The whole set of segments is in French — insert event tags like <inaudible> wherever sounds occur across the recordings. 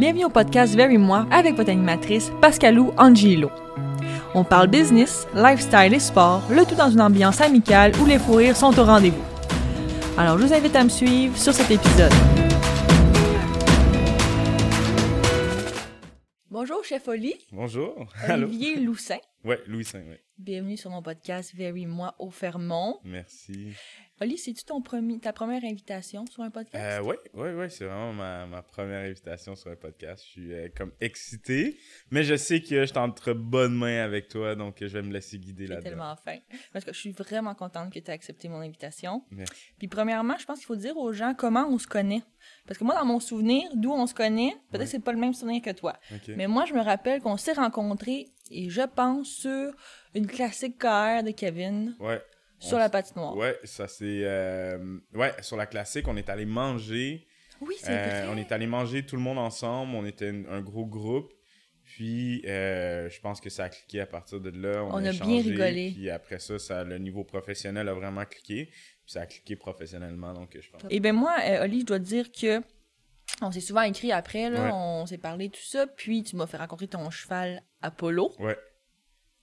Bienvenue au podcast Very Moi avec votre animatrice Pascalou Angelo. On parle business, lifestyle et sport, le tout dans une ambiance amicale où les fous rires sont au rendez-vous. Alors je vous invite à me suivre sur cet épisode. Bonjour, chef Oli. Bonjour. Allô. Olivier Loussin. Ouais, Louis V, ouais. Bienvenue sur mon podcast Very Moi au Fermont. Merci. Oli, c'est-tu ton premier, ta première invitation sur un podcast? Euh, ouais, ouais, ouais, c'est vraiment ma, ma première invitation sur un podcast. Je suis euh, comme excité, mais je sais que je suis entre bonnes mains avec toi, donc je vais me laisser guider là-dedans. tellement fin. Parce que je suis vraiment contente que tu aies accepté mon invitation. Merci. Puis premièrement, je pense qu'il faut dire aux gens comment on se connaît. Parce que moi, dans mon souvenir, d'où on se connaît, peut-être Ouais. c'est pas le même souvenir que toi. Ok. Mais moi, je me rappelle qu'on s'est rencontrés, et je pense, sur une classique KR de Kevin, Ouais. Sur la patinoire. Ouais, ça c'est. euh, Ouais, sur la classique, on est allé manger. Oui, c'est Euh, on est allé manger tout le monde ensemble. On était un, un gros groupe. Puis, euh, je pense que ça a cliqué à partir de là. On, On a bien échangé, rigolé. Puis après ça, ça, le niveau professionnel a vraiment cliqué. Puis ça a cliqué professionnellement, donc je pense. Et ben moi, euh, Oli, je dois te dire que on s'est souvent écrit après, là, Ouais. on s'est parlé tout ça, puis tu m'as fait rencontrer ton cheval Apollo. Ouais.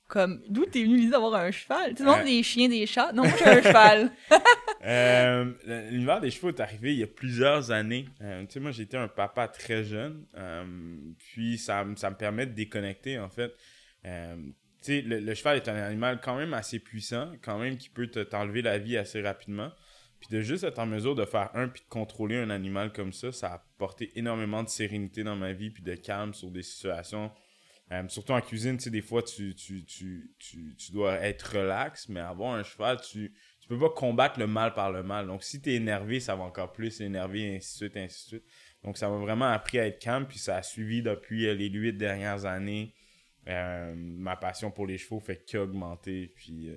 Comme, d'où t'es venu l'idée d'avoir un cheval? Tu sais, non, Euh. des chiens, des chats. Non, moi, j'ai un cheval. <laughs> Euh, L'univers des chevaux est arrivé il y a plusieurs années. Euh, tu sais, moi, j'étais un papa très jeune. euh, puis, ça, me- ça me permet de déconnecter, en fait. Tu sais, le, le cheval est un animal quand même assez puissant, quand même qui peut te- t'enlever la vie assez rapidement. Puis de juste être en mesure de faire un puis de contrôler un animal comme ça, ça a apporté énormément de sérénité dans ma vie puis de calme sur des situations. Euh, surtout en cuisine, tu sais, des fois, tu, tu, tu, tu, dois être relax, mais avoir un cheval, tu, tu peux pas combattre le mal par le mal. Donc, si tu es énervé, ça va encore plus énerver, et ainsi de suite, ainsi de suite. Donc, ça m'a vraiment appris à être calme, puis ça a suivi depuis euh, les huit dernières années. Euh, ma passion pour les chevaux fait qu'augmenter. Puis, euh,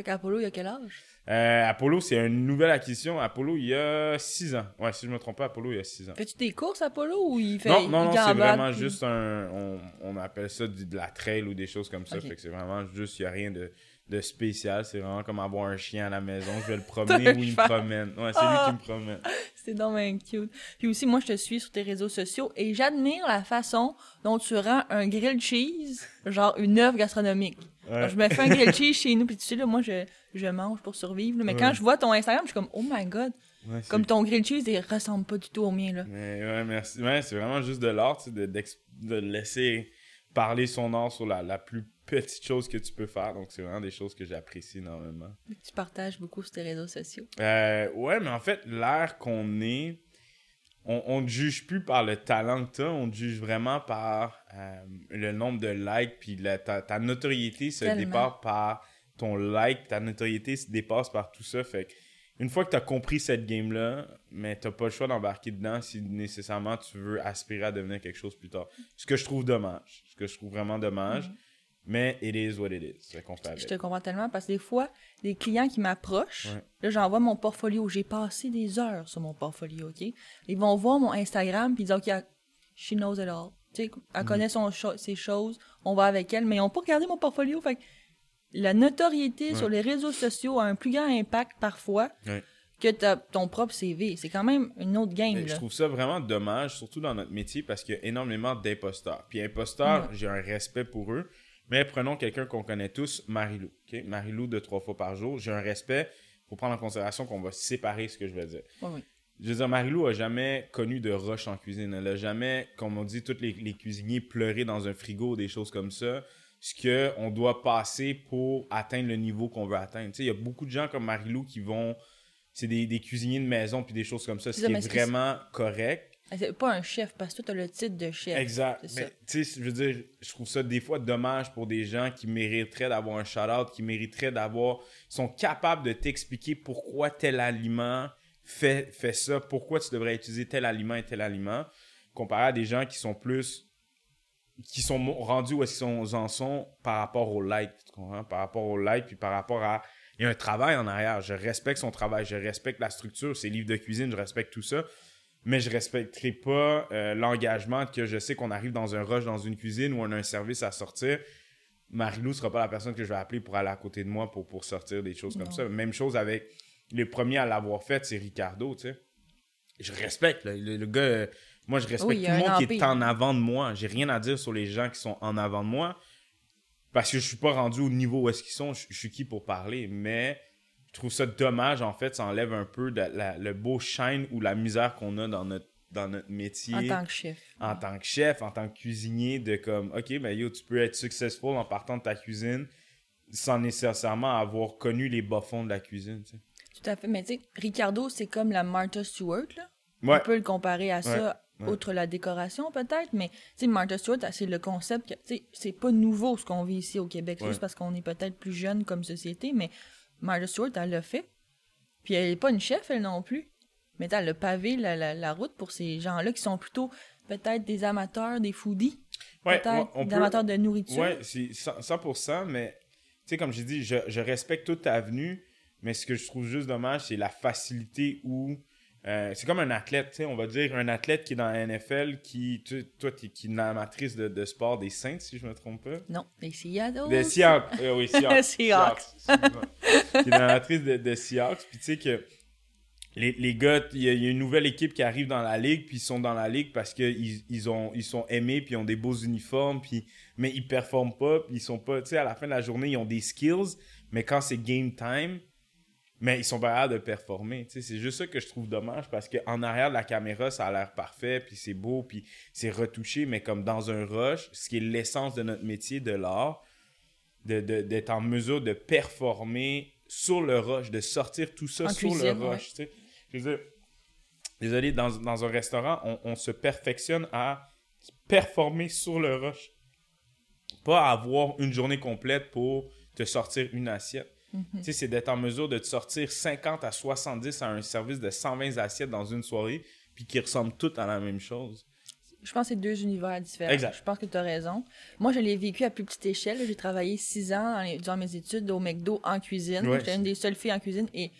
fait qu'Apollo, il a quel âge? euh, Apollo, c'est une nouvelle acquisition. Apollo, il y a six ans. Ouais, si je me trompe pas, Apollo, il y a six ans. Fais-tu des courses, Apollo, ou il fait. Non, non, non, c'est vraiment puis- juste un. On, on appelle ça de la trail ou des choses comme ça. Fait que c'est vraiment juste, il n'y a rien de, de spécial. C'est vraiment comme avoir un chien à la maison. Je vais le <laughs> promener ou il me promène. Ouais, c'est Ah! lui qui me promène. <laughs> C'est dommage cute. Puis aussi, moi, je te suis sur tes réseaux sociaux et j'admire la façon dont tu rends un grilled cheese, genre une œuvre gastronomique. Alors, je me fais un grilled cheese chez nous, puis tu sais, là, moi, je, je mange pour survivre. là. Mais quand je vois ton Instagram, je suis comme, oh my god, Ouais, c'est- comme ton grilled cheese, il ressemble pas du tout au mien, là. Mais ouais, merci. Ouais, c'est vraiment juste de l'art, tu sais, de, d'ex- de laisser parler son art sur la, la plus petite chose que tu peux faire. Donc, c'est vraiment des choses que j'apprécie énormément. Tu partages beaucoup sur tes réseaux sociaux. Euh, ouais, mais en fait, l'ère qu'on est, on, on ne juge plus par le talent que tu as, on te juge vraiment par euh, le nombre de likes, puis la- ta, ta notoriété se dépasse par ton like, ta notoriété se dépasse par tout ça. Fait une fois que tu as compris cette game-là, mais tu pas le choix d'embarquer dedans si nécessairement tu veux aspirer à devenir quelque chose plus tard. Ce que je trouve dommage. Ce que je trouve vraiment dommage. Mhm. Mais it is what it is. Je avec. te comprends tellement parce que des fois, des clients qui m'approchent, Ouais. là, j'envoie mon portfolio. J'ai passé des heures sur mon portfolio, OK? Ils vont voir mon Instagram puis ils disent, OK, she knows it all. Elle Mhm. connaît son cho- ses choses, on va avec elle, mais ils n'ont pas regardé mon portfolio. Fait que la notoriété Ouais. sur les réseaux sociaux a un plus grand impact parfois Ouais. que ta- ton propre CV. C'est quand même une autre game, là. je trouve ça vraiment dommage, surtout dans notre métier, parce qu'il y a énormément d'imposteurs. Puis imposteurs, Ouais. j'ai un respect pour eux. Mais prenons quelqu'un qu'on connaît tous, Marilou. ok? Marilou de trois fois par jour. J'ai un respect. faut prendre en considération qu'on va séparer ce que je vais dire. Je veux dire, Marilou a jamais connu de rush en cuisine. Elle a jamais, comme on dit, tous les, les cuisiniers pleurer dans un frigo, des choses comme ça. Ce qu'on doit passer pour atteindre le niveau qu'on veut atteindre. Tu sais, il y a beaucoup de gens comme Marilou qui vont. C'est des, des cuisiniers de maison puis des choses comme ça, ce qui est vraiment correct. Ah, C'est pas un chef, parce que toi, t'as le titre de chef. Exact. Mais tu sais, je veux dire, je trouve ça des fois dommage pour des gens qui mériteraient d'avoir un shout-out, qui mériteraient d'avoir. sont capables de t'expliquer pourquoi tel aliment fait ça, pourquoi tu devrais utiliser tel aliment et tel aliment, comparé à des gens qui sont plus. qui sont rendus où est-ce qu'ils en sont par rapport au like, tu comprends? Par rapport au like, puis par rapport à. Il y a un travail en arrière. Je respecte son travail, je respecte la structure, ses livres de cuisine, je respecte tout ça mais je respecterai pas euh, l'engagement que je sais qu'on arrive dans un rush dans une cuisine où on a un service à sortir. Marilou sera pas la personne que je vais appeler pour aller à côté de moi pour, pour sortir des choses Non. comme ça. Même chose avec les premiers à l'avoir fait, c'est Ricardo, tu sais. Je respecte, là. le, le gars, euh, Moi, je respecte Oui, tout le monde qui est en avant de moi. J'ai rien à dire sur les gens qui sont en avant de moi. Parce que je suis pas rendu au niveau où est-ce qu'ils sont. Je, je suis qui pour parler. Mais je trouve ça dommage, en fait. Ça enlève un peu de la- le beau shine ou la misère qu'on a dans notre, dans notre métier En tant que chef. en tant que chef, en tant que cuisinier, de comme, OK, ben yo, tu peux être successful en partant de ta cuisine sans nécessairement avoir connu les bas-fonds de la cuisine, tu sais. Tout à fait. Mais tu sais, Ricardo, c'est comme la Martha Stewart, là. Ouais. On peut le comparer à ça, ouais. outre la décoration peut-être, mais tu sais, Martha Stewart, c'est le concept que, tu sais, c'est pas nouveau ce qu'on vit ici au Québec, juste parce qu'on est peut-être plus jeune comme société, mais Martha Stewart, elle l'a fait. Puis elle est pas une chef, elle non plus. Mais elle a pavé la, la, la route pour ces gens-là qui sont plutôt peut-être des amateurs, des foodies, Ouais, peut-être des peut- amateurs de nourriture. Ouais, c'est 100%, 100%, mais tu sais, comme j'ai dit, je, je respecte toute ta venue, mais ce que je trouve juste dommage, c'est la facilité où. euh, c'est comme un athlète, tu sais, on va dire un athlète qui est dans la NFL, qui, tu- toi, tu qui est une amatrice de, de sport des Saints, si je me trompe pas. Non, les Seattle. Des Seahawks. Euh, oui, <laughs> Seahawks. Seahawks. qui est dans la matrice de, de Seahawks. Puis tu sais que les, les gars, il y, y a une nouvelle équipe qui arrive dans la ligue, puis ils sont dans la ligue parce qu'ils ils ont, ils sont aimés, puis ils ont des beaux uniformes, puis, mais ils performent pas, puis ils sont pas, tu sais, à la fin de la journée, ils ont des skills, mais quand c'est game time, mais ils sont pas capables de performer. C'est juste ça que je trouve dommage parce qu'en arrière de la caméra, ça a l'air parfait, puis c'est beau, puis c'est retouché, mais comme dans un rush, ce qui est l'essence de notre métier, de l'art, de- de- d'être en mesure de performer sur le rush, de sortir tout ça En sur cuisine, le rush. Je veux dire, désolé, dans, dans un restaurant, on, on se perfectionne à performer sur le rush. Pas avoir une journée complète pour te sortir une assiette. Mhm. C'est d'être en mesure de te sortir 50 à 70 à un service de 120 assiettes dans une soirée, puis qui ressemblent toutes à la même chose. Je pense que c'est deux univers différents. Exact. Je pense que tu as raison. Moi, je l'ai vécu à plus petite échelle. J'ai travaillé six ans dans, les- durant mes études au McDo en cuisine. Ouais, J'étais une des seules filles en cuisine. Et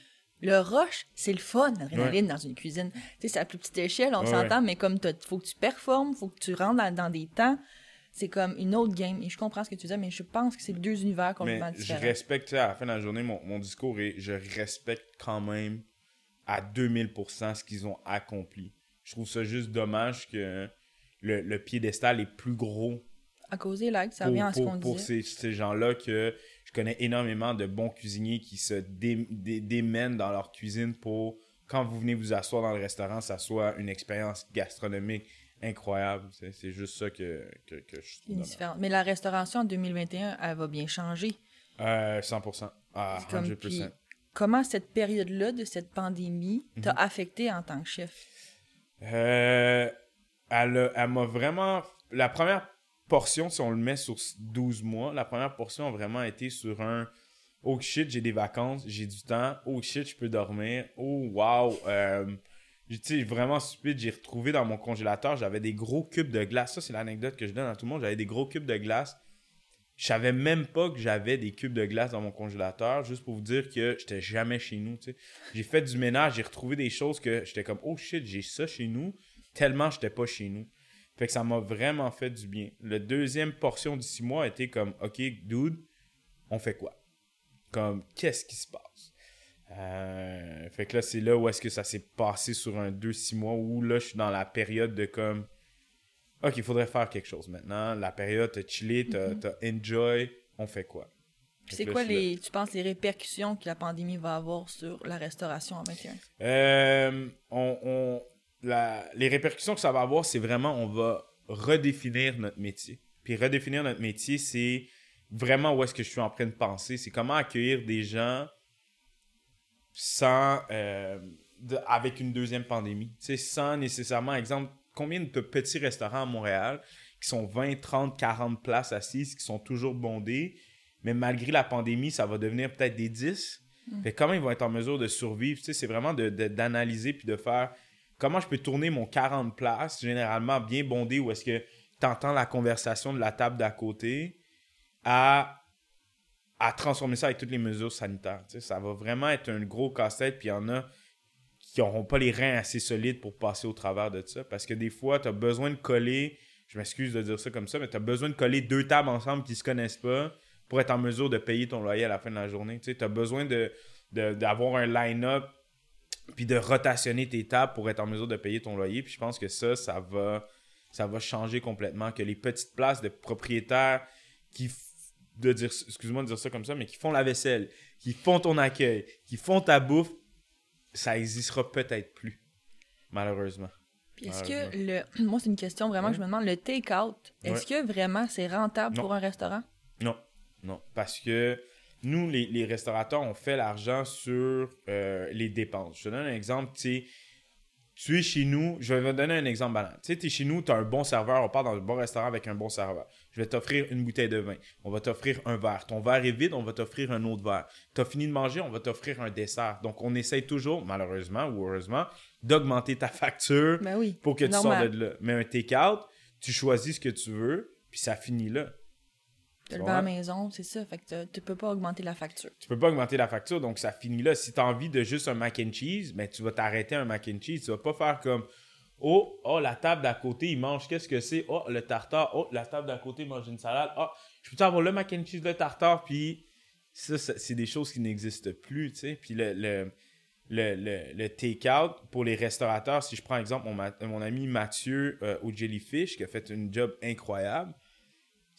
le rush, c'est le fun, l'adrénaline dans une cuisine. Tu sais, c'est à plus petite échelle, on Ouais, s'entend, mais comme il faut que tu performes, faut que tu rentres dans, dans des temps, c'est comme une autre game. Et je comprends ce que tu dis, mais je pense que c'est deux univers Mais complètement je différents. respecte, tu sais, à la fin de la journée, mon, mon discours et je respecte quand même à 2000% ce qu'ils ont accompli. Je trouve ça juste dommage que le, le piédestal est plus gros À cause des likes, ça pour, revient à ce pour- qu'on pour disait. ces, ces gens-là que je connais énormément de bons cuisiniers qui se dé- dé- démènent dans leur cuisine pour, quand vous venez vous asseoir dans le restaurant, ça soit une expérience gastronomique incroyable. C'est juste ça que, que, que je trouve différent. Mais la restauration en 2021, elle va bien changer. Euh, 100%. Ah, C'est comme, 100%. puis, comment cette période-là de cette pandémie t'a Mhm. affecté en tant que chef? Euh, elle elle m'a vraiment. La première portion, si on le met sur 12 mois, la première portion a vraiment été sur un Oh shit, j'ai des vacances, j'ai du temps. Oh shit, je peux dormir. Oh wow. Euh, sais, vraiment stupide, j'ai retrouvé dans mon congélateur, j'avais des gros cubes de glace. Ça, c'est l'anecdote que je donne à tout le monde. J'avais des gros cubes de glace. Je savais même pas que j'avais des cubes de glace dans mon congélateur, juste pour vous dire que j'étais jamais chez nous. J'ai fait du ménage, j'ai retrouvé des choses que j'étais comme oh shit, j'ai ça chez nous, tellement j'étais pas chez nous. Fait que ça m'a vraiment fait du bien. Le deuxième portion du six mois était comme ok, dude, on fait quoi? Comme qu'est-ce qui se passe? Euh, fait que là, c'est là où est-ce que ça s'est passé sur un 2-6 mois où là, je suis dans la période de comme Ok, il faudrait faire quelque chose maintenant. La période, t'as chillé, t'as t'as enjoy, on fait quoi? C'est quoi là. les, tu penses, les répercussions que la pandémie va avoir sur la restauration en 21? Euh, on, on- la- les répercussions que ça va avoir, c'est vraiment, on va redéfinir notre métier. Puis redéfinir notre métier, c'est vraiment où est-ce que je suis en train de penser. C'est comment accueillir des gens sans, euh, de- avec une deuxième pandémie. Tu sais, sans nécessairement, exemple, combien de petits restaurants à Montréal qui sont 20, 30, 40 places assises, qui sont toujours bondés, mais malgré la pandémie, ça va devenir peut-être des 10. Fait que comment ils vont être en mesure de survivre, tu sais, c'est vraiment de- de- d'analyser puis de faire comment je peux tourner mon 40 places, généralement bien bondé, où est-ce que tu entends la conversation de la table d'à côté, à, à transformer ça avec toutes les mesures sanitaires. tu sais. ça va vraiment être un gros casse-tête, puis il y en a qui n'auront pas les reins assez solides pour passer au travers de ça. Parce que des fois, tu as besoin de coller, je m'excuse de dire ça comme ça, mais tu as besoin de coller deux tables ensemble qui ne se connaissent pas pour être en mesure de payer ton loyer à la fin de la journée. Tu as besoin de, de- d'avoir un line-up puis de rotationner tes tables pour être en mesure de payer ton loyer. Puis je pense que ça, ça va, ça va changer complètement. Que les petites places de propriétaires qui, de dire, excuse-moi de dire ça comme ça, mais qui font la vaisselle, qui font ton accueil, qui font ta bouffe, ça existera peut-être plus, malheureusement. Est-ce que le. <clears throat> Moi, c'est une question vraiment que je me demande. Le take-out, est-ce que vraiment c'est rentable pour un restaurant? Non, non. Parce que nous, les, restaurateurs, on fait l'argent sur euh, les dépenses. Je te donne un exemple, tu sais, tu es chez nous, je vais te donner un exemple banal. Tu sais, tu es chez nous, tu as un bon serveur, on part dans un bon restaurant avec un bon serveur. Je vais t'offrir une bouteille de vin, on va t'offrir un verre. Ton verre est vide, on va t'offrir un autre verre. Tu as fini de manger, on va t'offrir un dessert. Donc, on essaye toujours, malheureusement ou heureusement, d'augmenter ta facture ben pour que tu sortes de là. Mais un take-out, tu choisis ce que tu veux, puis ça finit là. Tu le la maison, c'est ça. Fait que tu peux pas augmenter la facture. Tu peux pas augmenter la facture, donc ça finit là. Si tu as envie de juste un mac and cheese, ben, tu vas t'arrêter un mac and cheese. Tu vas pas faire comme Oh, oh, la table d'à côté, il mange qu'est-ce que c'est? Oh, le tartare. Oh, la table d'à côté mange une salade. Oh, je peux avoir le mac and cheese, le tartare, puis ça, c'est des choses qui n'existent plus, tu sais. Puis le, le, le, le, take-out pour les restaurateurs, si je prends exemple mon, mon ami Mathieu euh, au Jellyfish, qui a fait un job incroyable,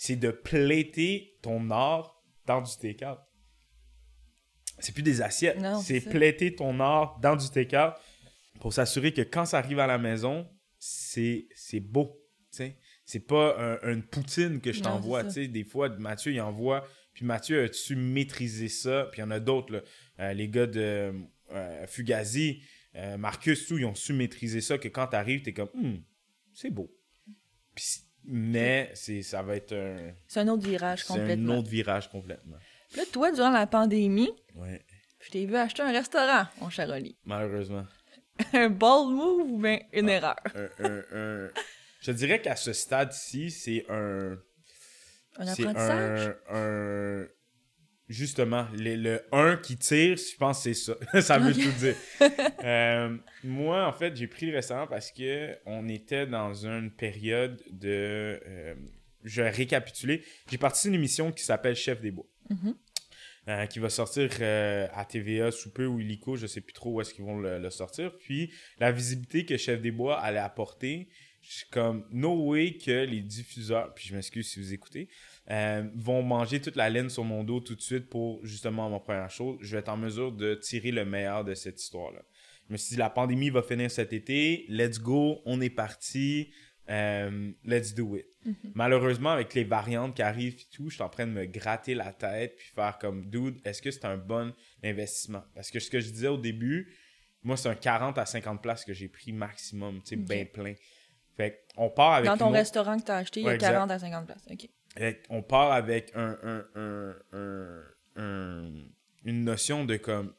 c'est de plaiter ton or dans du take-out. C'est plus des assiettes, c'est plaiter ton or dans du take-out pour s'assurer que quand ça arrive à la maison, c'est beau. C'est pas une poutine que je t'envoie. Des fois, Mathieu, il envoie. Puis Mathieu, as-tu maîtrisé ça? Puis il y en a d'autres. Euh, les gars de euh, Fugazi, euh, Marcus, tout, ils ont su maîtriser ça. Que quand tu arrives, tu es comme, hmm, c'est beau. Puis mais c'est, ça va être un. C'est un autre virage complètement. C'est un autre virage complètement. là, toi, durant la pandémie, ouais. je t'ai vu acheter un restaurant, mon cher Oli. Malheureusement. <laughs> un bold move ou bien une ah, erreur? un, Je dirais qu'à ce stade-ci, c'est un. Un apprentissage? un, Justement, le 1 qui tire, je pense que c'est ça. <laughs> ça veut tout dire. <laughs> Euh, moi, en fait, j'ai pris le restaurant parce que on était dans une période de. Euh, je vais récapituler. J'ai participé à une émission qui s'appelle Chef des Bois. Mm-hmm. Euh, qui va sortir à TVA sous peu ou illico, je sais plus trop où est-ce qu'ils vont le, sortir. Puis la visibilité que Chef des Bois allait apporter, je suis comme no way que les diffuseurs, puis je m'excuse si vous écoutez, euh, vont manger toute la laine sur mon dos tout de suite pour justement ma première chose. Je vais être en mesure de tirer le meilleur de cette histoire-là. Je me suis dit, la pandémie va finir cet été, let's go, on est parti, euh, let's do it. Mm-hmm. Malheureusement, avec les variantes qui arrivent et tout, je suis en train de me gratter la tête puis faire comme, dude, est-ce que c'est un bon investissement? Parce que ce que je disais au début, moi, c'est un 40 à 50 places que j'ai pris maximum, tu sais, bien plein. Fait on part avec. Dans ton restaurant que tu as acheté, il y a 40 à 50 places. OK on part avec une notion de comme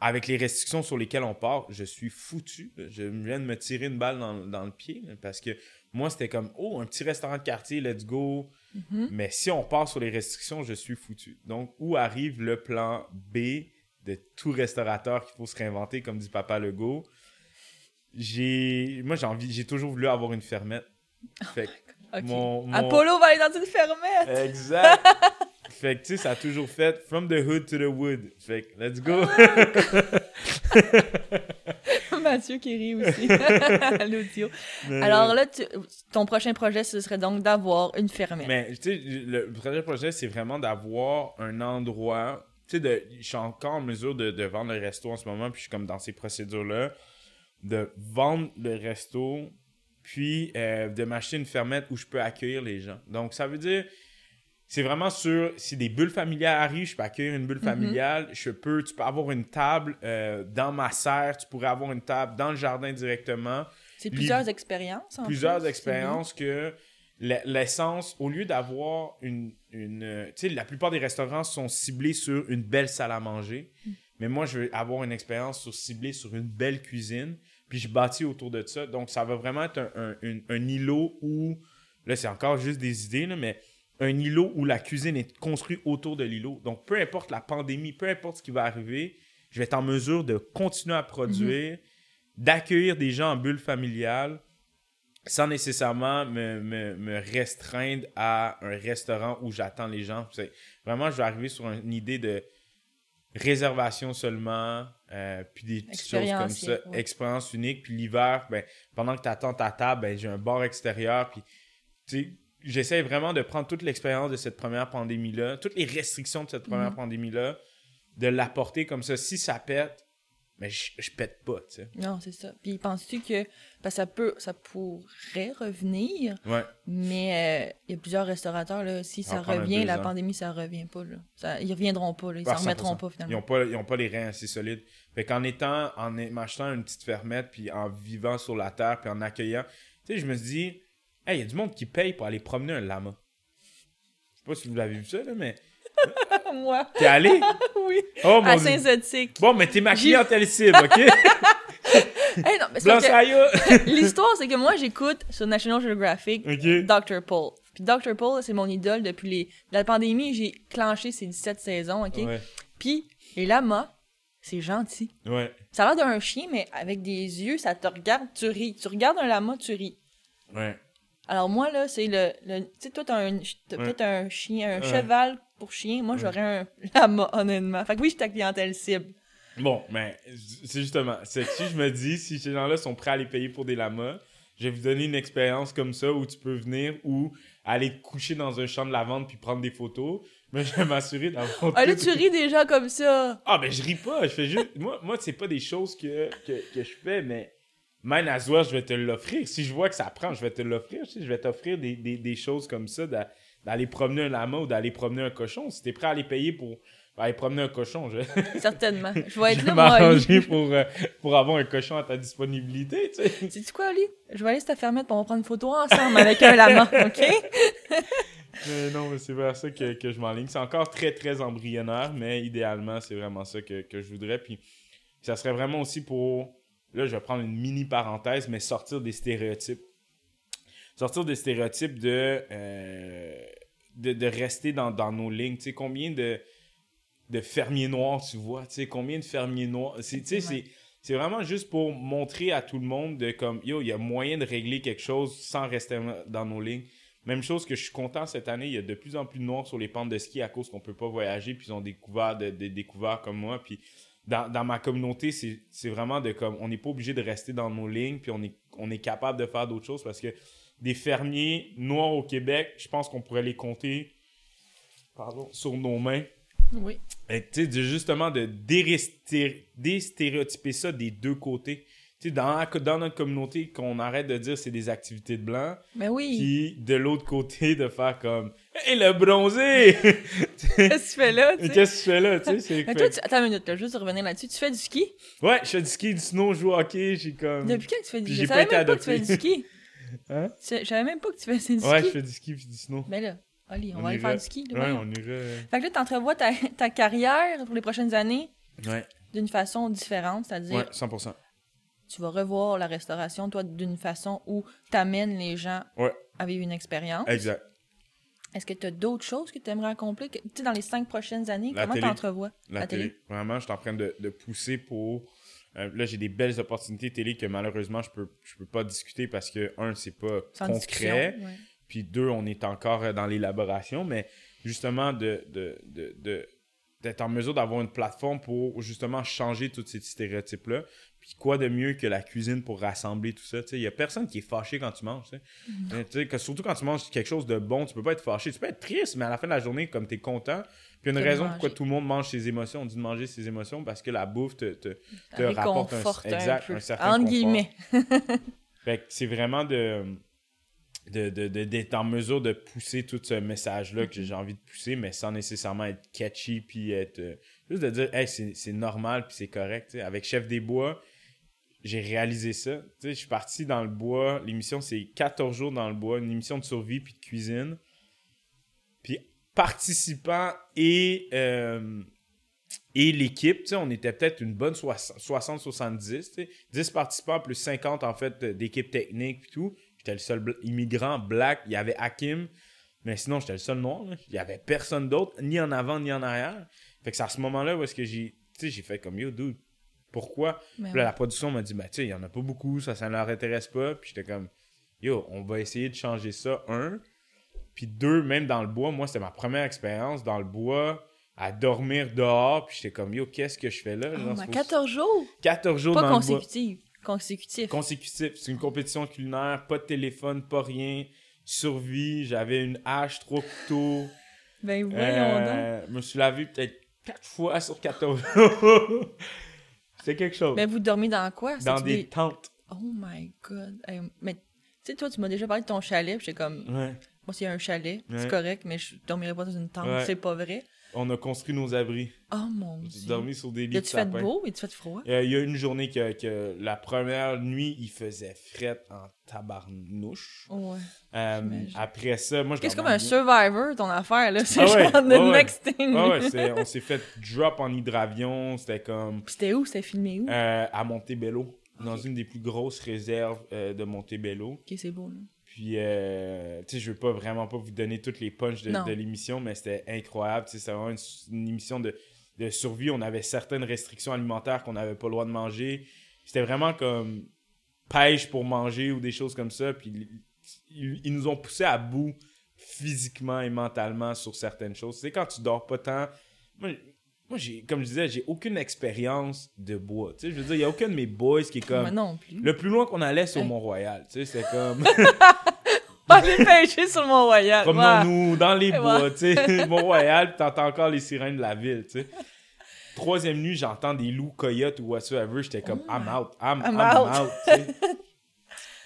avec les restrictions sur lesquelles on part, je suis foutu. Je viens de me tirer une balle dans, le pied parce que moi, c'était comme Oh, un petit restaurant de quartier, let's go. Mm-hmm. Mais si on part sur les restrictions, je suis foutu. Donc, où arrive le plan B de tout restaurateur qu'il faut se réinventer, comme dit Papa Legault? J'ai. Moi, j'ai envie, j'ai toujours voulu avoir une fermette. Fait Apollo va aller dans une fermette. Exact. <laughs> fait que, tu sais, ça a toujours fait From the hood to the wood. Fait que, let's go. <laughs> Mathieu qui rit aussi <laughs> à l'audio. Alors là, ton prochain projet, ce serait donc d'avoir une fermette. Mais, tu sais, le prochain projet, c'est vraiment d'avoir un endroit. Tu sais, je suis encore en mesure de, de vendre le resto en ce moment, puis je suis comme dans ces procédures-là. De vendre le resto puis euh, de m'acheter une fermette où je peux accueillir les gens. Donc, ça veut dire, c'est vraiment sûr, si des bulles familiales arrivent, je peux accueillir une bulle mhm. familiale. Je peux, tu peux avoir une table euh, dans ma serre, tu pourrais avoir une table dans le jardin directement. C'est plusieurs expériences. En plusieurs expériences que l'essence, au lieu d'avoir une, une tu sais, la plupart des restaurants sont ciblés sur une belle salle à manger. Mm. Mais moi, je veux avoir une expérience sur, ciblée sur une belle cuisine puis je bâtis autour de ça. Donc, ça va vraiment être un, un, îlot où, là, c'est encore juste des idées, mais un îlot où la cuisine est construite autour de l'îlot. Donc, peu importe la pandémie, peu importe ce qui va arriver, je vais être en mesure de continuer à produire, mhm. d'accueillir des gens en bulle familiale sans nécessairement me, me, restreindre à un restaurant où j'attends les gens. Vraiment, je vais arriver sur une idée de réservation seulement, euh, puis des petites choses comme ça, ouais. expérience unique. Puis l'hiver, ben, pendant que tu attends ta table, ben, j'ai un bar extérieur. Puis, tu sais, j'essaie vraiment de prendre toute l'expérience de cette première pandémie-là, toutes les restrictions de cette première Mhm. pandémie-là, de l'apporter comme ça. Si ça pète, mais je, je pète pas, tu sais. Non, c'est ça. Puis penses-tu que parce que ça peut ça pourrait revenir, Ouais. mais euh, il y a plusieurs restaurateurs là, si Ça revient, la ans. pandémie ça revient pas là. Ça, ils reviendront pas là, ils Ah, s'en remettront 100%. pas Ils finalement. ont pas, ils ont pas les reins assez solides. Fait qu'en étant, en m'achetant une petite fermette, puis en vivant sur la terre, puis en accueillant, tu sais, je me suis dit, hey, il y a du monde qui paye pour aller promener un lama. Je sais pas si vous l'avez vu ça, là, mais. Moi, T'es allé? <laughs> oui, Oh mon à. Saint-Zotique. Bon, mais t'es ma clientèle <laughs> cible, ok? Hey, non, mais c'est <laughs> l'histoire c'est que moi j'écoute sur National Geographic. Dr. Paul. Puis Dr. Paul, c'est mon idole depuis les... la pandémie, j'ai clenché ces 17 saisons, OK? Ouais. Puis les lamas, c'est gentil. Ouais. Ça a l'air d'un chien, mais avec des yeux, ça te regarde, tu ris. Tu regardes un lama, tu ris. Ouais. Alors moi, là, c'est le... le- tu sais, toi, t'as un, Ouais. peut-être un chien, un Ouais. cheval pour chien. Moi, j'aurais un <laughs> lama, honnêtement. Fait que oui, je suis ta clientèle cible. Bon, mais c'est justement, c'est que si je me dis, si ces gens-là sont prêts à les payer pour des lamas, je vais vous donner une expérience comme ça où tu peux venir ou aller te coucher dans un champ de lavande puis prendre des photos. Mais je vais m'assurer d'avoir. Ah là, tu ris déjà comme ça. Ah, ben je ris pas, je fais juste. Moi, moi c'est pas des choses que, que, que je fais, mais. Mine as well, je vais te l'offrir. Si je vois que ça prend, je vais te l'offrir. Tu sais, je vais t'offrir des, des, des choses comme ça, d'aller promener un lama ou d'aller promener un cochon. Si t'es prêt à les payer pour, aller promener un cochon, je, <laughs> Certainement. Je vais être je vais m'arranger pour, euh, pour avoir un cochon à ta disponibilité, tu sais. <laughs> Sais-tu quoi, Ali? Je vais aller se te faire mettre pour on prendre une photo ensemble avec un lama, <laughs> OK? Mais non, mais c'est vers ça que, que je m'enligne. C'est encore très, très embryonnaire, mais idéalement, c'est vraiment ça que, que je voudrais. Puis ça serait vraiment aussi pour... Là, je vais prendre une mini parenthèse, mais sortir des stéréotypes. Sortir des stéréotypes de, euh, de, de rester dans, dans nos lignes. Tu sais, combien de, de fermiers noirs tu vois? Tu sais, combien de fermiers noirs? C'est, tu sais, c'est, c'est vraiment juste pour montrer à tout le monde de comme, yo, il y a moyen de régler quelque chose sans rester dans nos lignes. Même chose que je suis content cette année, il y a de plus en plus de noirs sur les pentes de ski à cause qu'on peut pas voyager, puis ils ont découvert des de, découverts comme moi. Puis dans, dans ma communauté, c'est c'est vraiment de comme, on n'est pas obligé de rester dans nos lignes, puis on est, on est capable de faire d'autres choses parce que des fermiers noirs au Québec, je pense qu'on pourrait les compter pardon, sur nos mains. Oui. Et, tu sais, justement de déstéréotyper ça des deux côtés. Tu sais, dans, la- dans notre communauté, qu'on arrête de dire c'est des activités de blanc, Ben oui. puis de l'autre côté, de faire comme Hey, le bronzé! Qu'est-ce que tu fais là? Qu'est-ce que tu fais là? Tu sais, c'est Mais toi, tu... attends une minute, là, juste revenir là-dessus. Tu fais du ski? Ouais, je fais du ski, du snow, je joue au hockey, j'ai comme. Depuis quand tu fais du ski? j'ai Je pas savais été même pas que tu fais du ski. Hein? Tu savais même pas que tu faisais du Ouais, je ski. fais du ski puis du snow. Ben là, allez, on, On va aller faire du ski. là, Ouais, voyons. on irait. Fait que là, t'entrevois ta, ta carrière pour les prochaines années Ouais, d'une façon différente, c'est-à-dire ouais, 100%. tu vas revoir la restauration, toi, d'une façon où t'amènes les gens Ouais. à vivre une expérience. Exact. Est-ce que tu as d'autres choses que tu aimerais accomplir? que- Tu sais, dans les cinq prochaines années, La comment télé. t'entrevois? La, La télé. télé. Vraiment, je suis en train de, de pousser pour. Euh, là, j'ai des belles opportunités télé que malheureusement, je peux, je peux pas discuter parce que, un, c'est pas Sans concret. ouais. Puis deux, on est encore euh, dans l'élaboration, mais justement de, de, de, de- d'être en mesure d'avoir une plateforme pour justement changer tous ces stéréotypes-là. Puis quoi de mieux que la cuisine pour rassembler tout ça? Il n'y a personne qui est fâché quand tu manges. que surtout quand tu manges quelque chose de bon, tu peux pas être fâché. Tu peux être triste, mais à la fin de la journée, comme tu es content, puis une raison manger. pourquoi tout le monde mange ses émotions. On dit de manger ses émotions parce que la bouffe te, te, te rapporte un, un, certain Entre guillemets. <laughs> Fait que c'est vraiment de de- de- de- d'être en mesure de pousser tout ce message-là que j'ai envie de pousser, mais sans nécessairement être catchy, puis être... euh, juste de dire, hey, c'est c'est normal, puis c'est correct. Avec Chef des Bois, j'ai réalisé ça. Je suis parti dans le bois. L'émission, c'est 14 jours dans le bois, une émission de survie puis de cuisine. Puis participants et, euh, et l'équipe, on était peut-être une bonne 60-70. tu sais. 10 participants plus 50 en fait d'équipe technique puis tout. J'étais le seul bl- immigrant black. Il y avait Hakim, mais sinon j'étais le seul noir. là. Il y avait personne d'autre, ni en avant ni en arrière. Fait que c'est à ce moment-là où est-ce que j'ai, j'ai fait comme yo, dude, pourquoi? Puis là, la production m'a dit, ben, tu sais, il y en a pas beaucoup, ça, ça ne leur intéresse pas. Puis j'étais comme, yo, on va essayer de changer ça, un. Puis deux, même dans le bois, moi, c'était ma première expérience dans le bois. à dormir dehors, puis j'étais comme, yo, qu'est-ce que je fais là? Oh, Genre, mais c'est 14 jours! 14 jours Pas dans le bois. consécutif. Consécutif. Consécutif. C'est une compétition culinaire, pas de téléphone, pas rien. Survie, j'avais une hache, trois couteaux. ben voyons donc. Euh, je me suis lavé peut-être 4 fois sur 14 jours. <laughs> C'était quelque chose. Ben vous dormez dans quoi? dans des tentes. Oh my god. Hey, mais tu sais, toi, tu m'as déjà parlé de ton chalet, puis j'étais comme, Ouais. Moi, c'est un chalet, Ouais. c'est correct, mais je dormirais pas dans une tente, Ouais. c'est pas vrai. On a construit nos abris. Oh mon J'ai dieu. dormi sur des lits de As-tu fait beau et tu fait froid? Euh, Il y a une journée que, que la première nuit, il faisait fret en tabarnouche. Ouais. Euh, après ça, moi, je Qu'est-ce comme un survivor, ton affaire, là? <laughs> C'est Ah ouais, genre the ouais, next thing. Ouais, <laughs> ouais, on s'est fait drop en hydravion. C'était comme Puis c'était où? C'était filmé où? euh, à Montebello, dans une des plus grosses réserves de Montebello. Ok, c'est beau, là. Puis, euh, tu sais, je veux pas vraiment pas vous donner toutes les punches de, l'émission, mais c'était incroyable. Tu sais, c'était vraiment une, une émission de, de survie. On avait certaines restrictions alimentaires qu'on n'avait pas le droit de manger. C'était vraiment comme pêche pour manger ou des choses comme ça. Puis, ils, ils nous ont poussé à bout physiquement et mentalement sur certaines choses. C'est quand tu dors pas tant. Moi, moi j'ai, comme je disais, j'ai aucune expérience de bois. Tu sais, je veux dire, il y a aucun de mes boys qui est comme. Moi non plus. Le plus loin qu'on allait, c'est au. Mont-Royal. Tu sais, c'était comme. <laughs> Aller pêcher sur Mont-Royal. Promenons-nous dans les bois, tu sais. <laughs> Mont-Royal, puis t'entends encore les sirènes de la ville, tu sais. Troisième nuit, j'entends des loups, coyotes ou whatsoever. J'étais comme, I'm out, I'm, I'm I'm out. <laughs>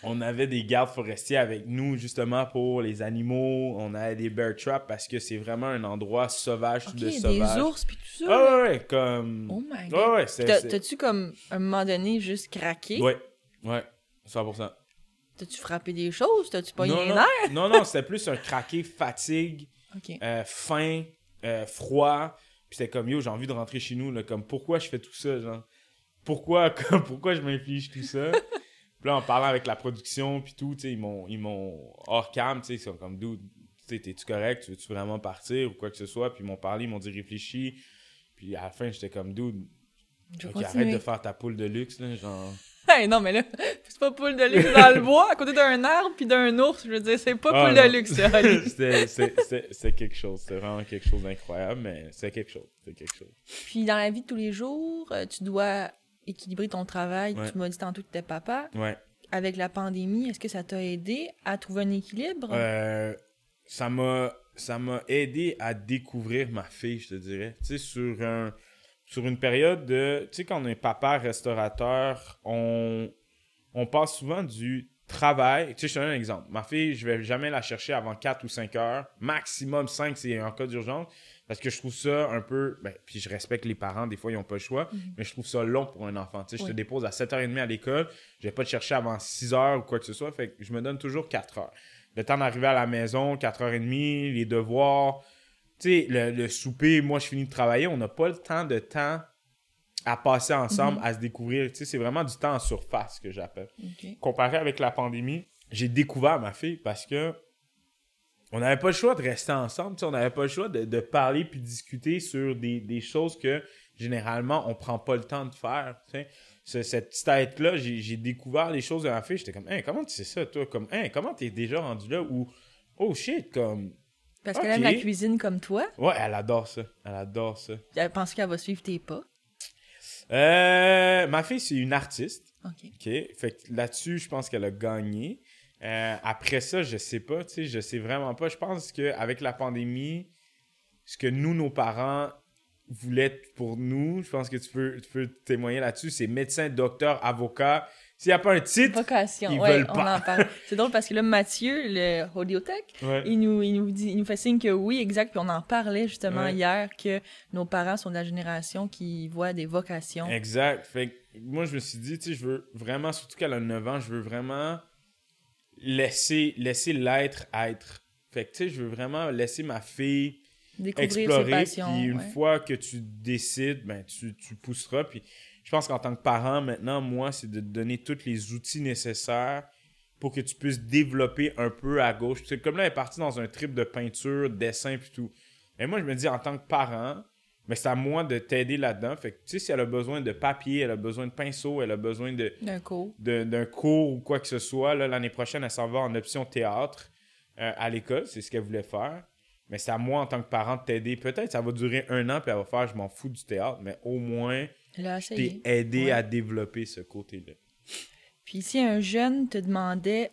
On avait des gardes forestiers avec nous, justement, pour les animaux. On avait des bear traps parce que c'est vraiment un endroit sauvage, tout de des sauvage. ours puis tout ça. Ah ouais, ouais, comme... Oh my god. Ouais, T'as-tu comme, à un moment donné, juste craqué? Ouais, ouais, 100%. T'as-tu frappé des choses? T'as-tu pas non, un non, non, non, c'était plus un craqué, fatigue, euh, faim, euh, froid. Puis c'était comme, yo, j'ai envie de rentrer chez nous. Là, comme, pourquoi je fais tout ça? Genre? Pourquoi, <laughs> comme, pourquoi je m'inflige tout ça? puis là, en parlant avec la production, puis tout, tu sais, ils m'ont, ils m'ont hors cam, tu sais, ils sont comme, dude, tu sais, t'es-tu correct? Tu veux-tu vraiment partir ou quoi que ce soit? Puis ils m'ont parlé, ils m'ont dit, réfléchis. Puis à la fin, j'étais comme, dude, arrête de faire ta poule de luxe, là, genre. <laughs> Hey, non, mais là, c'est pas poule de luxe dans le bois, à côté d'un arbre puis d'un ours. Je veux dire, c'est pas Ah, poule non. de luxe, c'était <laughs> quelque chose. C'était vraiment quelque chose d'incroyable, mais c'est quelque chose. C'est quelque chose. Puis dans la vie de tous les jours, euh, tu dois équilibrer ton travail. Ouais. Tu m'as dit tantôt que t'étais papa. Ouais. Avec la pandémie, est-ce que ça t'a aidé à trouver un équilibre? Euh, ça m'a ça m'a aidé à découvrir ma fille, je te dirais. Tu sais, sur un sur une période de... Tu sais, quand on est papa restaurateur, on, on passe souvent du travail... Tu sais, je te donne un exemple. Ma fille, je vais jamais la chercher avant 4 ou 5 heures. Maximum 5, c'est en cas d'urgence. Parce que je trouve ça un peu... Ben, puis je respecte les parents, des fois, ils n'ont pas le choix. Mais je trouve ça long pour un enfant. Tu sais, je te dépose à 7h30 à l'école. Je vais pas te chercher avant 6 heures ou quoi que ce soit. Fait que je me donne toujours 4 heures. Le temps d'arriver à la maison, 4h30, les devoirs. Tu sais, le, le souper, moi, je finis de travailler. On n'a pas le temps de temps à passer ensemble, à se découvrir. Tu sais, c'est vraiment du temps en surface que j'appelle. Comparé avec la pandémie, j'ai découvert ma fille parce que on n'avait pas le choix de rester ensemble. tu sais, on n'avait pas le choix de, de parler puis discuter sur des, des choses que généralement on prend pas le temps de faire. tu sais. Ce- cette petite tête-là, j'ai découvert les choses de ma fille. J'étais comme, Hein, comment tu sais ça, toi? Comme, hein, comment t'es déjà rendu là? Ou, oh shit, comme, Parce qu'elle aime la cuisine comme toi. ouais, elle adore ça. Elle adore ça. Elle pense qu'elle va suivre tes pas? Euh, ma fille, c'est une artiste. OK. OK. Fait que là-dessus, je pense qu'elle a gagné. Euh, après ça, je sais pas, tu sais, je sais vraiment pas. Je pense qu'avec la pandémie, ce que nous, nos parents voulaient pour nous, je pense que tu peux, tu peux témoigner là-dessus, c'est médecin, docteur, avocat. S'il n'y a pas un titre, Vocation, Ils ouais, veulent on pas. en parle. <laughs> C'est drôle parce que là, Mathieu, le audiotech, ouais. il nous, il, nous dit, il nous fait signe que oui, exact. Puis on en parlait justement Ouais. hier que nos parents sont de la génération qui voit des vocations. Exact. Fait que moi, je me suis dit, tu sais, je veux vraiment, surtout qu'elle a 9 ans, je veux vraiment laisser, laisser l'être être. Fait que, tu sais, je veux vraiment laisser ma fille Découvrir explorer. passions. Puis une ouais. fois que tu décides, ben, tu, tu pousseras. Puis je pense qu'en tant que parent, maintenant, moi, c'est de te donner tous les outils nécessaires pour que tu puisses développer un peu à gauche. C'est comme là, elle est partie dans un trip de peinture, dessin, puis tout. Et moi, je me dis, en tant que parent, mais c'est à moi de t'aider là-dedans. Fait que, tu sais, si elle a besoin de papier, elle a besoin de pinceau, elle a besoin de, D'un cours. d'un cours ou quoi que ce soit. Là, l'année prochaine, elle s'en va en option théâtre euh, à l'école. C'est ce qu'elle voulait faire. Mais c'est à moi, en tant que parent, de t'aider. Peut-être ça va durer un an, puis elle va faire, je m'en fous du théâtre, mais au moins, je t'ai aidé à développer ce côté-là. Puis si un jeune te demandait,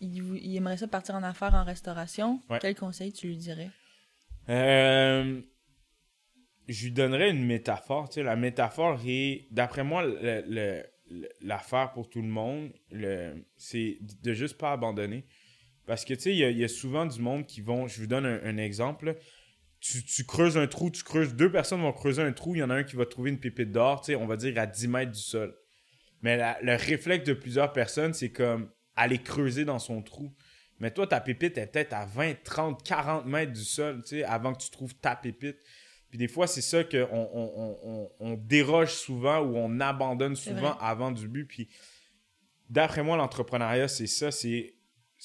il, aimerait ça partir en affaires en restauration, quel conseil tu lui dirais? Euh, je lui donnerais une métaphore. Tu sais, la métaphore est, d'après moi, l'affaire pour tout le monde, c'est de juste pas abandonner. Parce que, tu sais, il y, a souvent du monde qui vont... Je vous donne un, exemple. Tu, creuses un trou, tu creuses... Deux personnes vont creuser un trou, il y en a un qui va trouver une pépite d'or, tu sais, on va dire à 10 mètres du sol. Mais le réflexe de plusieurs personnes, c'est comme aller creuser dans son trou. Mais toi, ta pépite est peut-être à 20, 30, 40 mètres du sol, tu sais, avant que tu trouves ta pépite. Puis des fois, c'est ça qu'on on, on, déroge souvent ou on abandonne souvent avant du but. Puis d'après moi, l'entrepreneuriat, c'est ça, c'est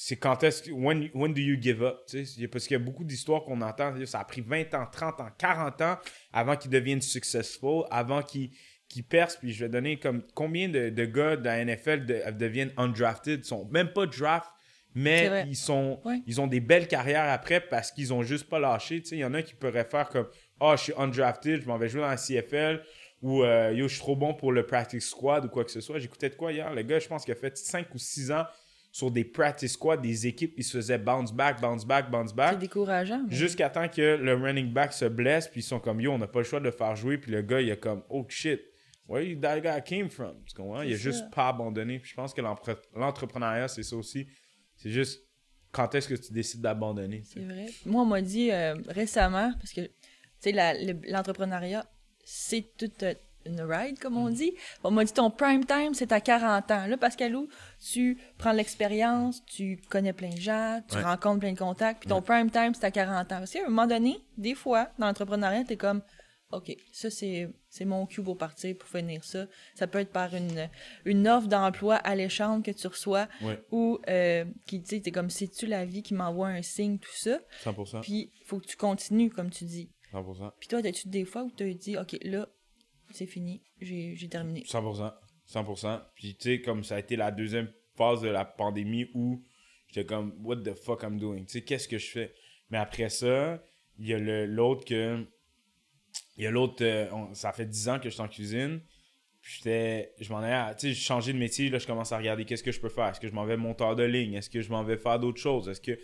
c'est quand est-ce que. When, when, do you give up? Parce qu'il y a beaucoup d'histoires qu'on entend. Ça a pris 20 ans, 30 ans, 40 ans avant qu'ils deviennent successful, avant qu'ils qu percent. Puis je vais donner comme combien de, de gars de la NFL deviennent undrafted, sont même pas draft, mais ils sont ils ont des belles carrières après parce qu'ils ont juste pas lâché. Il y en a qui pourraient faire comme Ah, oh, je suis undrafted, je m'en vais jouer dans la CFL ou euh, Yo, je suis trop bon pour le practice squad ou quoi que ce soit. J'écoutais de quoi hier? Le gars, je pense qu'il a fait 5 ou 6 ans sur des practice squads, des équipes qui se faisaient bounce back, bounce back, bounce back. C'est décourageant. Jusqu'à temps que le running back se blesse, puis ils sont comme yo, on n'a pas le choix de le faire jouer, puis le gars, il est comme oh shit, where that guy came from? Il a juste pas abandonné. Puis je pense que l'entrepreneuriat, c'est ça aussi. C'est juste quand est-ce que tu décides d'abandonner? C'est vrai. Moi, on m'a dit euh, récemment, parce que tu sais, l'entrepreneuriat, c'est toute une ride, comme on mm. dit. On m'a dit ton prime time, c'est à 40 ans. Là, Pascalou, tu prends l'expérience, tu connais plein de gens, tu rencontres plein de contacts, puis ton prime time, c'est à 40 ans. Parce qu'à un moment donné, des fois, dans l'entrepreneuriat, t'es comme, OK, ça, c'est, c'est mon cue pour partir, pour finir ça. Ça peut être par une, une offre d'emploi alléchante que tu reçois, ou euh, qui, tu sais, t'es comme, c'est-tu la vie qui m'envoie un signe, tout ça? 100%. Puis, il faut que tu continues, comme tu dis. 100%. Puis toi, as-tu des fois où tu as dit, OK, là, c'est fini, j'ai terminé. 100%. 100%. Puis tu sais, comme ça a été la deuxième phase de la pandémie où j'étais comme, what the fuck I'm doing? Tu sais, qu'est-ce que je fais? Mais après ça, il y a l'autre que. Il y a l'autre, euh, ça fait 10 ans que je suis en cuisine. Puis j'étais, je m'en ai, tu sais, j'ai changé de métier, là, je commence à regarder qu'est-ce que je peux faire. Est-ce que je m'en vais monteur de ligne? Est-ce que je m'en vais faire d'autres choses? Est-ce que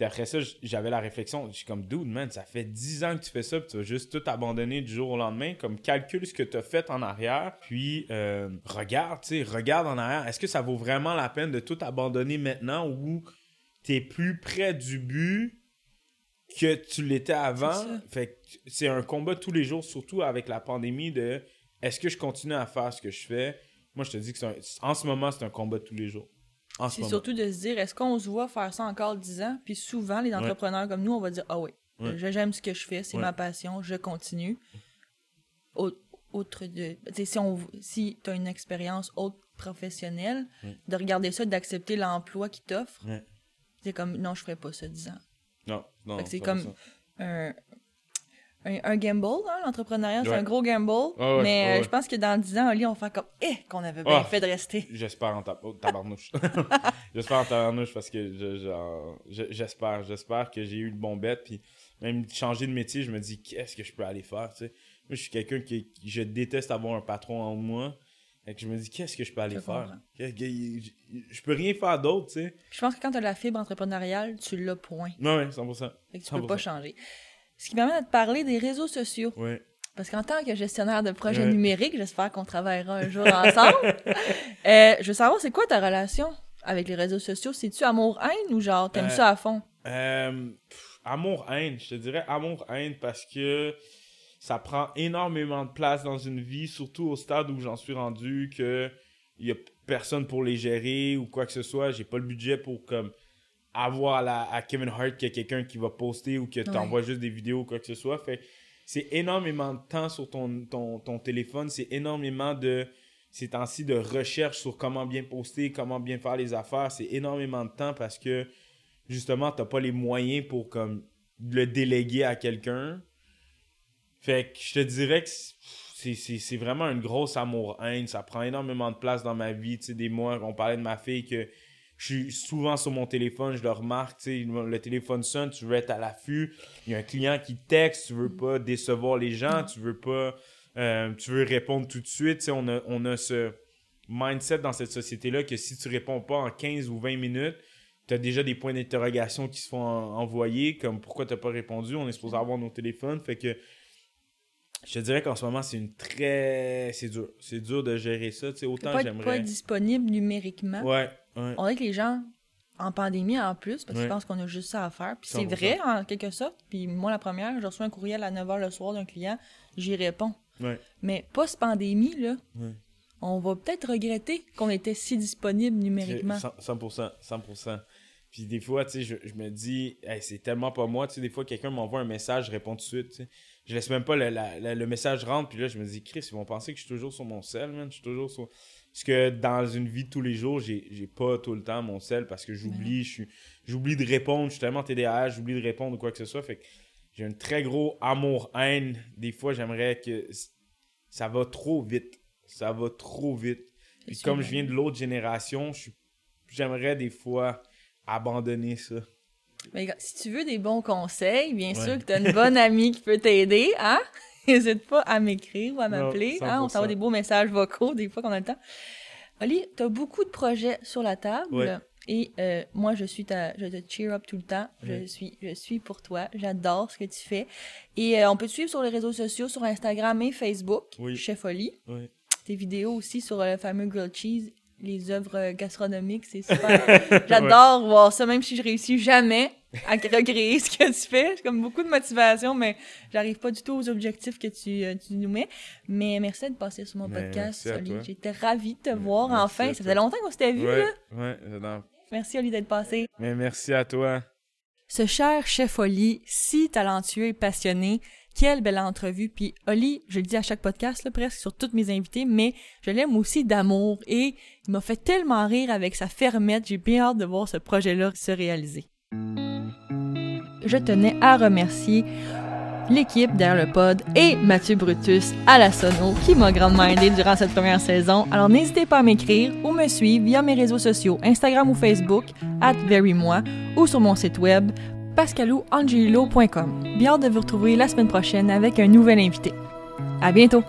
après ça, j'avais la réflexion. Je suis comme, dude, man, ça fait 10 ans que tu fais ça, puis tu vas juste tout abandonner du jour au lendemain. Comme, calcule ce que tu as fait en arrière, puis euh, regarde, tu sais, regarde en arrière. Est-ce que ça vaut vraiment la peine de tout abandonner maintenant ou tu es plus près du but que tu l'étais avant? Fait c'est un combat tous les jours, surtout avec la pandémie, de est-ce que je continue à faire ce que je fais? Moi, je te dis que en ce moment, c'est un combat tous les jours. C'est surtout de se dire, est-ce qu'on se voit faire ça encore 10 ans? Puis souvent, les entrepreneurs comme nous, on va dire, ah oui, j'aime ce que je fais, c'est ma passion, je continue. Autre de. Si, on, si tu as une expérience autre professionnelle, de regarder ça, d'accepter l'emploi qu'il t'offre, c'est comme, non, je ferais pas ça 10 ans. Non, non. C'est comme un, un, gamble, hein, l'entrepreneuriat, c'est un gros gamble. mais euh, je pense que dans 10 ans, Oli, on va faire comme eh, qu'on avait bien ah, fait de rester. <laughs> J'espère en tabarnouche. <laughs> j'espère en tabarnouche parce que j'espère. J'espère que j'ai eu le bon bête. Puis même changer de métier, je me dis qu'est-ce que je peux aller faire. Tu sais? Moi, je suis quelqu'un qui, je déteste avoir un patron en moi. Et que je me dis, qu'est-ce que je peux aller faire? Je peux rien faire d'autre, tu sais. Je pense que quand tu as la fibre entrepreneuriale, tu l'as point. Oui, 100%. Et que tu peux pas changer. Ce qui m'amène à te parler des réseaux sociaux. Oui. Parce qu'en tant que gestionnaire de projets numériques, j'espère qu'on travaillera un jour ensemble. <laughs> euh, je veux savoir, c'est quoi ta relation avec les réseaux sociaux? C'est-tu amour-haine ou genre, t'aimes euh, ça à fond? Euh, amour-haine, je te dirais amour-haine parce que ça prend énormément de place dans une vie, surtout au stade où j'en suis rendu, que il y a personne pour les gérer ou quoi que ce soit. J'ai pas le budget pour comme avoir à, Kevin Hart qu'il y a quelqu'un qui va poster ou que tu envoies juste des vidéos ou quoi que ce soit. Fait c'est énormément de temps sur ton, ton, téléphone, c'est énormément de ces temps-ci de recherche sur comment bien poster, comment bien faire les affaires. C'est énormément de temps parce que justement, tu n'as pas les moyens pour comme le déléguer à quelqu'un. Fait que je te dirais que c'est vraiment une grosse amour-haine. Ça prend énormément de place dans ma vie. Tu sais, des mois, on parlait de ma fille que je suis souvent sur mon téléphone, je le remarque, tu sais, le téléphone sonne, tu veux être à l'affût. Il y a un client qui texte, tu veux pas décevoir les gens, tu veux pas. euh, tu veux répondre tout de suite. Tu sais, on a, on a ce mindset dans cette société-là que si tu réponds pas en 15 ou 20 minutes, tu as déjà des points d'interrogation qui se font en- envoyer, comme pourquoi tu pas répondu, on est supposé avoir nos téléphones. Fait que je te dirais qu'en ce moment, c'est une très. C'est dur. C'est dur de gérer ça. Tu sais, Faut autant pas pas j'aimerais. être disponible numériquement? Ouais, ouais. On dirait que les gens, en pandémie en plus, parce qu'ils Ouais. pensent qu'on a juste ça à faire. Puis c'est 100%. vrai, en quelque sorte. Puis moi, la première, je reçois un courriel à 9h le soir d'un client, j'y réponds. Ouais. Mais post-pandémie, là, Ouais. on va peut-être regretter qu'on était si disponible numériquement. 100%, 100%, 100%. Puis des fois, tu sais, je, je me dis, Hey, c'est tellement pas moi. Tu sais, des fois, quelqu'un m'envoie un message, je réponds tout de suite. tu sais. Je laisse même pas le, la- la- le message rentre. Puis là, je me dis, Chris, ils vont penser que je suis toujours sur mon sel, man. Je suis toujours sur. Parce que dans une vie de tous les jours, j'ai pas tout le temps mon sel parce que j'oublie, suis- j'oublie de répondre. Je suis tellement TDAH, j'oublie de répondre ou quoi que ce soit. Fait que j'ai un très gros amour-haine. Des fois, j'aimerais que ça va trop vite. Ça va trop vite. Puis comme je viens de l'autre génération, j'aimerais des fois abandonner ça. Mais si tu veux des bons conseils, bien Ouais. sûr que tu as une bonne amie qui peut t'aider, hein? <laughs> <laughs> N'hésite pas à m'écrire ou à m'appeler. Hein? On 100%. s'envoie des beaux messages vocaux des fois qu'on a le temps. Oli, tu as beaucoup de projets sur la table. Ouais. Et euh, moi, je suis ta, je te cheer up tout le temps. Je suis, je suis pour toi. J'adore ce que tu fais. Et euh, on peut te suivre sur les réseaux sociaux, sur Instagram et Facebook, Oui. Chef Oli. Ouais. Tes vidéos aussi sur euh, le fameux grilled cheese, les œuvres gastronomiques, c'est <laughs> super. J'adore voir ça, même si je réussis jamais à recréer ce que tu fais. J'ai comme beaucoup de motivation, mais j'arrive pas du tout aux objectifs que tu, euh, tu nous mets. Mais merci de passer sur mon Mais podcast, Oli. J'étais ravie de te voir merci enfin. Ça faisait longtemps qu'on s'était vu, Ouais, là. ouais. Merci, Oli, d'être passé. Mais merci à toi. Ce cher chef Oli, si talentueux et passionné, quelle belle entrevue. Puis Oli, je le dis à chaque podcast, là, presque sur toutes mes invités, mais je l'aime aussi d'amour et il m'a fait tellement rire avec sa fermette. J'ai bien hâte de voir ce projet-là se réaliser. Je tenais à remercier l'équipe derrière le pod et Mathieu Brutus à la sono qui m'a grandement aidé durant cette première saison. Alors n'hésitez pas à m'écrire ou me suivre via mes réseaux sociaux Instagram ou Facebook at verymoi ou sur mon site web pascalouangelo.com. Bien de vous retrouver la semaine prochaine avec un nouvel invité. À bientôt!